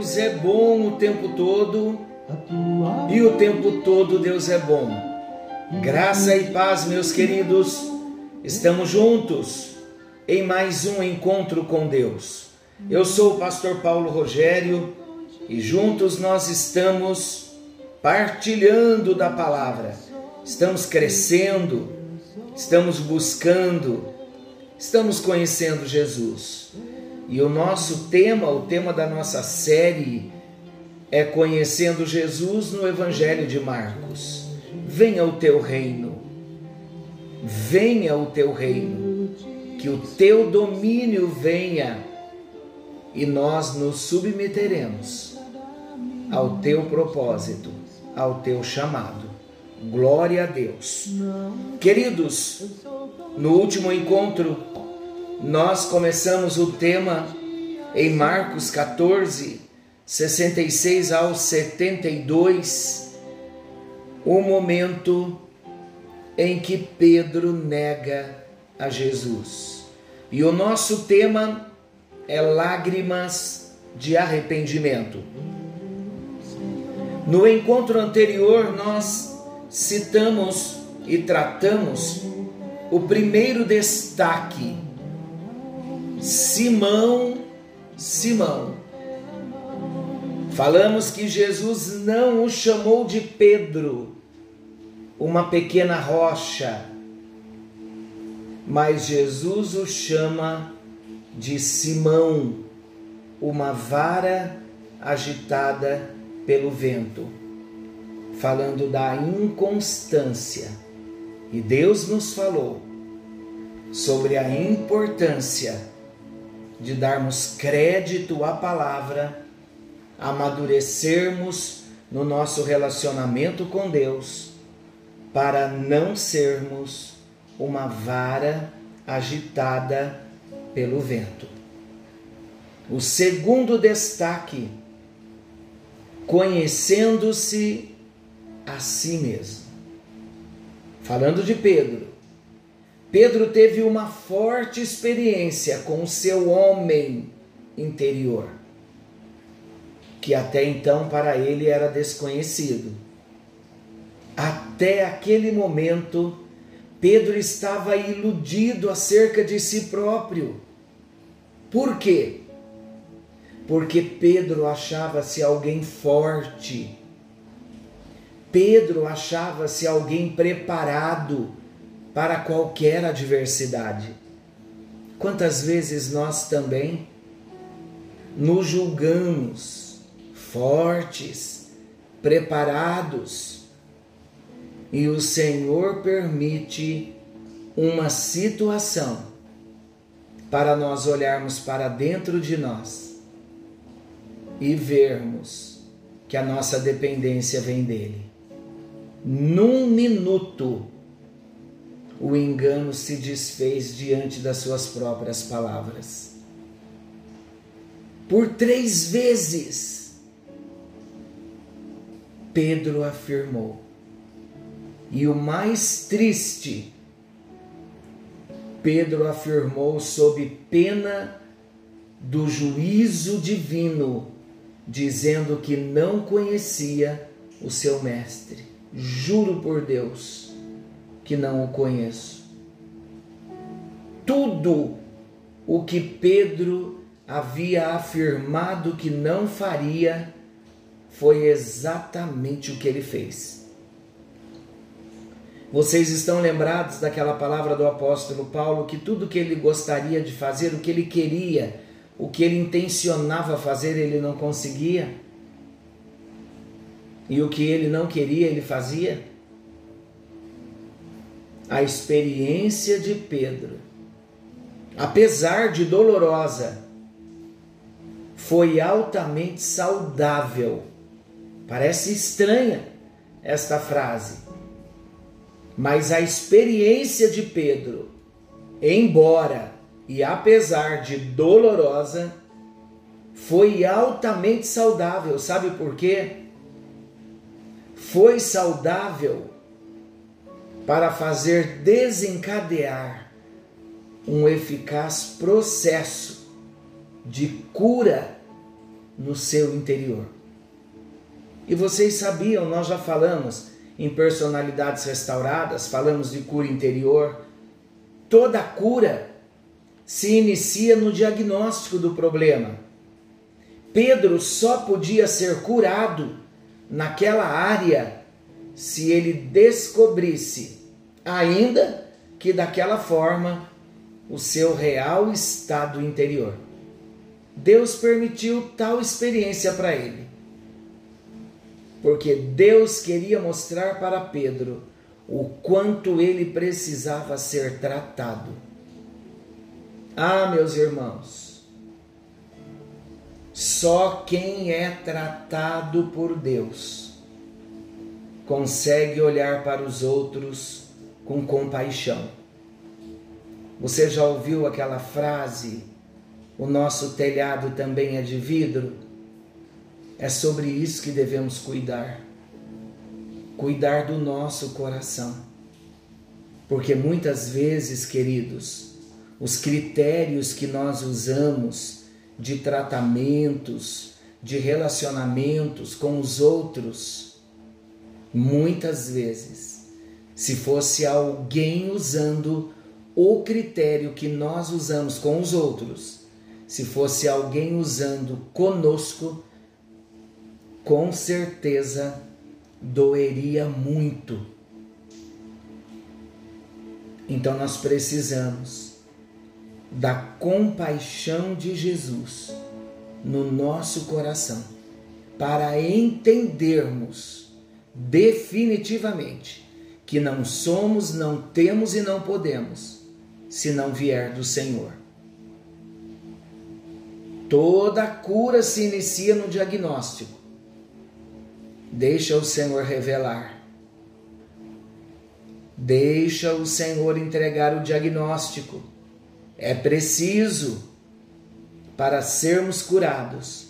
Deus é bom o tempo todo e o tempo todo Deus é bom. Graça e paz, meus queridos, estamos juntos em mais um encontro com Deus. Eu sou o pastor Paulo Rogério e juntos nós estamos partilhando da palavra, estamos crescendo, estamos buscando, estamos conhecendo Jesus. E o nosso tema, o tema da nossa série, é Conhecendo Jesus no Evangelho de Marcos. Venha o teu reino, venha o teu reino, que o teu domínio venha e nós nos submeteremos ao teu propósito, ao teu chamado. Glória a Deus. Queridos, no último encontro, nós começamos o tema em Marcos 14, 66 ao 72, o momento em que Pedro nega a Jesus. E o nosso tema é lágrimas de arrependimento. No encontro anterior, nós citamos e tratamos o primeiro destaque: Simão, Simão. Falamos que Jesus não o chamou de Pedro, uma pequena rocha, mas Jesus o chama de Simão, uma vara agitada pelo vento, falando da inconstância. E Deus nos falou sobre a importância de darmos crédito à palavra, amadurecermos no nosso relacionamento com Deus, para não sermos uma vara agitada pelo vento. O segundo destaque, conhecendo-se a si mesmo. Falando de Pedro, Pedro teve uma forte experiência com o seu homem interior, que até então para ele era desconhecido. Até aquele momento, Pedro estava iludido acerca de si próprio. Por quê? Porque Pedro achava-se alguém forte. Pedro achava-se alguém preparado para qualquer adversidade. Quantas vezes nós também nos julgamos fortes, preparados, e o Senhor permite uma situação para nós olharmos para dentro de nós e vermos que a nossa dependência vem dele. Num minuto, o engano se desfez diante das suas próprias palavras. Por três vezes, Pedro afirmou. E o mais triste, Pedro afirmou sob pena do juízo divino, dizendo que não conhecia o seu mestre. Juro por Deus que não o conheço. Tudo o que Pedro havia afirmado que não faria foi exatamente o que ele fez. Vocês estão lembrados daquela palavra do apóstolo Paulo que tudo que ele gostaria de fazer, o que ele queria, o que ele intencionava fazer, ele não conseguia? E o que ele não queria, ele fazia? A experiência de Pedro, apesar de dolorosa, foi altamente saudável. Parece estranha esta frase, mas a experiência de Pedro, embora e apesar de dolorosa, foi altamente saudável. Sabe por quê? Foi saudável para fazer desencadear um eficaz processo de cura no seu interior. E vocês sabiam, nós já falamos em personalidades restauradas, falamos de cura interior. Toda cura se inicia no diagnóstico do problema. Pedro só podia ser curado naquela área se ele descobrisse, ainda que daquela forma, o seu real estado interior. Deus permitiu tal experiência para ele. Porque Deus queria mostrar para Pedro o quanto ele precisava ser tratado. Ah, meus irmãos, só quem é tratado por Deus consegue olhar para os outros com compaixão. Você já ouviu aquela frase? O nosso telhado também é de vidro? É sobre isso que devemos cuidar. Cuidar do nosso coração. Porque muitas vezes, queridos, os critérios que nós usamos de tratamentos, de relacionamentos com os outros, muitas vezes, se fosse alguém usando o critério que nós usamos com os outros, se fosse alguém usando conosco, com certeza doeria muito. Então nós precisamos da compaixão de Jesus no nosso coração para entendermos definitivamente que não somos, não temos e não podemos se não vier do Senhor. Toda cura se inicia no diagnóstico. Deixa o Senhor revelar. Deixa o Senhor entregar o diagnóstico. É preciso, para sermos curados,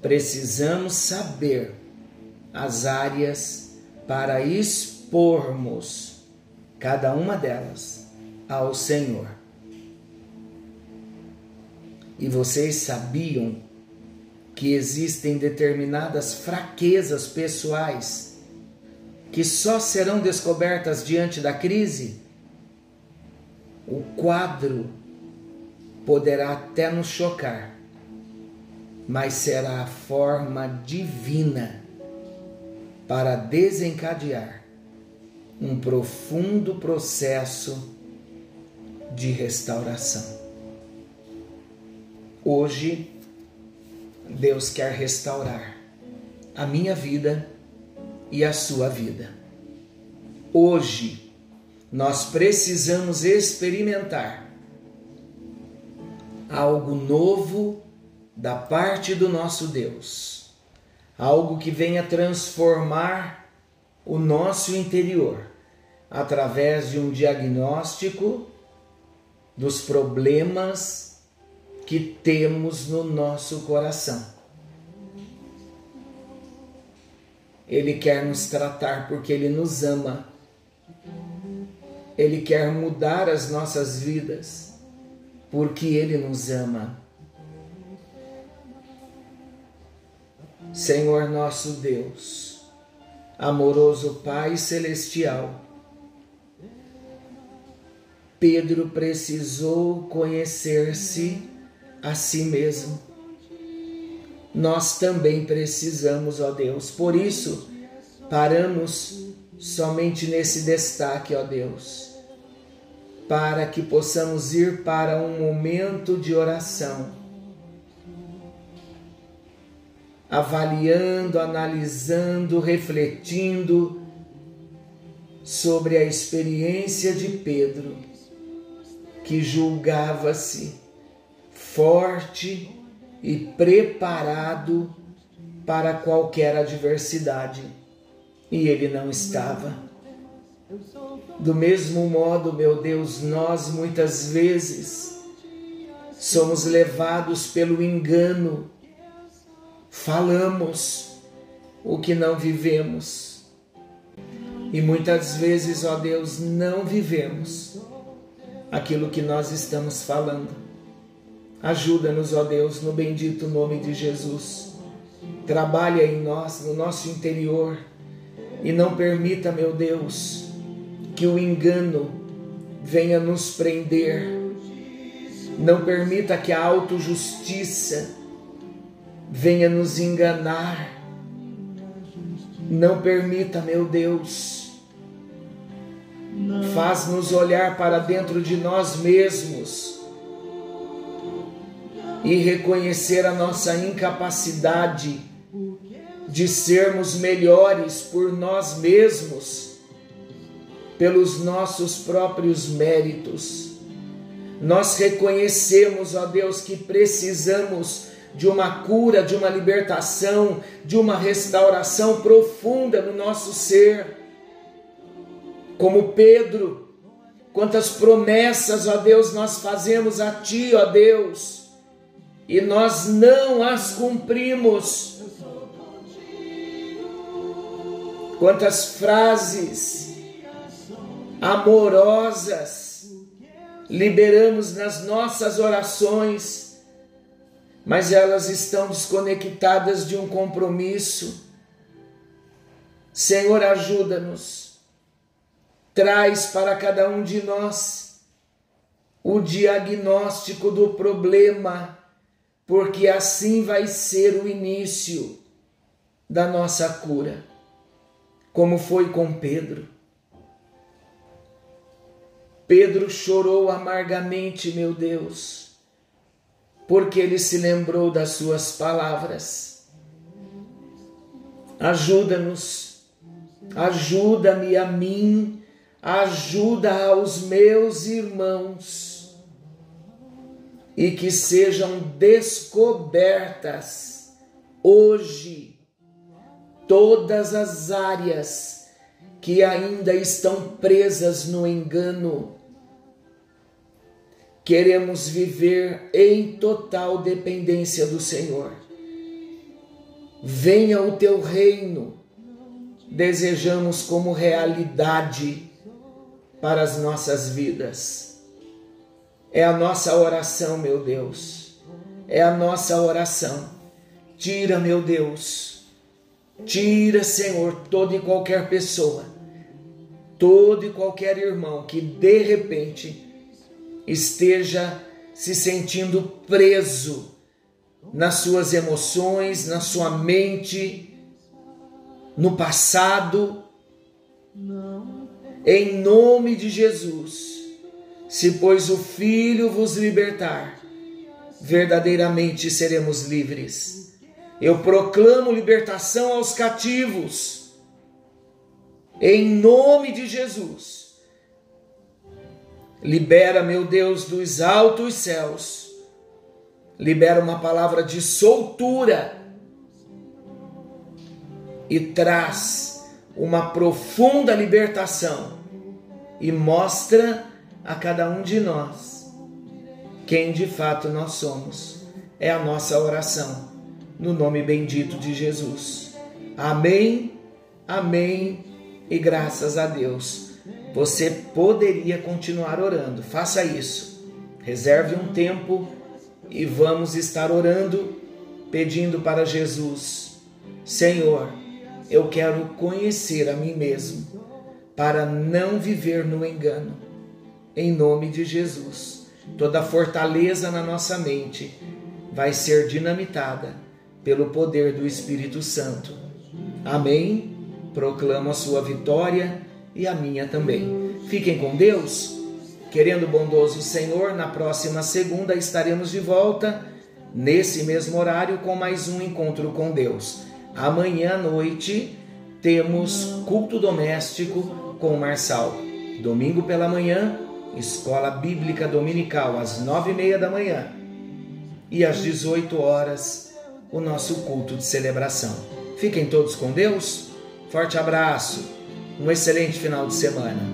precisamos saber as áreas para expormos cada uma delas ao Senhor. E vocês sabiam que existem determinadas fraquezas pessoais que só serão descobertas diante da crise, o quadro poderá até nos chocar, mas será a forma divina para desencadear um profundo processo de restauração. Hoje, Deus quer restaurar a minha vida e a sua vida. Hoje, nós precisamos experimentar algo novo da parte do nosso Deus, algo que venha transformar o nosso interior através de um diagnóstico dos problemas que temos no nosso coração. Ele quer nos tratar porque Ele nos ama. Ele quer mudar as nossas vidas porque Ele nos ama. Senhor nosso Deus, amoroso Pai Celestial, Pedro precisou conhecer-se a si mesmo. Nós também precisamos, ó Deus. Por isso, paramos somente nesse destaque, ó Deus, para que possamos ir para um momento de oração, avaliando, analisando, refletindo sobre a experiência de Pedro, que julgava-se forte e preparado para qualquer adversidade. E ele não estava. Do mesmo modo, meu Deus, nós muitas vezes somos levados pelo engano, falamos o que não vivemos, E muitas vezes, ó Deus, não vivemos aquilo que nós estamos falando. Ajuda-nos, ó Deus, no bendito nome de Jesus. Trabalha em nós, no nosso interior, e não permita, meu Deus, que o engano venha nos prender. Não permita que a autojustiça venha nos enganar. Não permita, meu Deus, Faz-nos olhar para dentro de nós mesmos e reconhecer a nossa incapacidade de sermos melhores por nós mesmos, pelos nossos próprios méritos. Nós reconhecemos, ó Deus, que precisamos de uma cura, de uma libertação, de uma restauração profunda no nosso ser como Pedro, quantas promessas, ó Deus, nós fazemos a Ti, ó Deus, e nós não as cumprimos. Quantas frases amorosas liberamos nas nossas orações, mas elas estão desconectadas de um compromisso. Senhor, ajuda-nos traz para cada um de nós o diagnóstico do problema, porque assim vai ser o início da nossa cura, como foi com Pedro. Pedro chorou amargamente, meu Deus, porque ele se lembrou das suas palavras. Ajuda-nos, ajuda-me a mim ajuda aos meus irmãos e que sejam descobertas hoje todas as áreas que ainda estão presas no engano. Queremos viver em total dependência do Senhor. Venha o teu reino, desejamos como realidade para as nossas vidas. É a nossa oração, meu Deus. É a nossa oração. Tira, meu Deus. Tira, Senhor, toda e qualquer pessoa, todo e qualquer irmão que de repente esteja se sentindo preso nas suas emoções, na sua mente, no passado. Não em nome de Jesus. Se, pois, o Filho vos libertar, verdadeiramente seremos livres. Eu proclamo libertação aos cativos, em nome de Jesus. Libera, meu Deus, dos altos céus, libera uma palavra de soltura e traz uma profunda libertação e mostra a cada um de nós quem de fato nós somos. É a nossa oração, no nome bendito de Jesus. Amém, amém e graças a Deus. Você poderia continuar orando, faça isso. Reserve um tempo e vamos estar orando, pedindo para Jesus: Senhor, eu quero conhecer a mim mesmo para não viver no engano. Em nome de Jesus, toda fortaleza na nossa mente vai ser dinamitada pelo poder do Espírito Santo. Amém? Proclamo a sua vitória e a minha também. Fiquem com Deus. Querendo bondoso Senhor, na próxima segunda estaremos de volta, nesse mesmo horário, com mais um encontro com Deus. Amanhã à noite temos culto doméstico com o Marçal. Domingo pela manhã, escola bíblica dominical às nove e meia da manhã. E às 18 horas, o nosso culto de celebração. Fiquem todos com Deus. Forte abraço. Um excelente final de semana.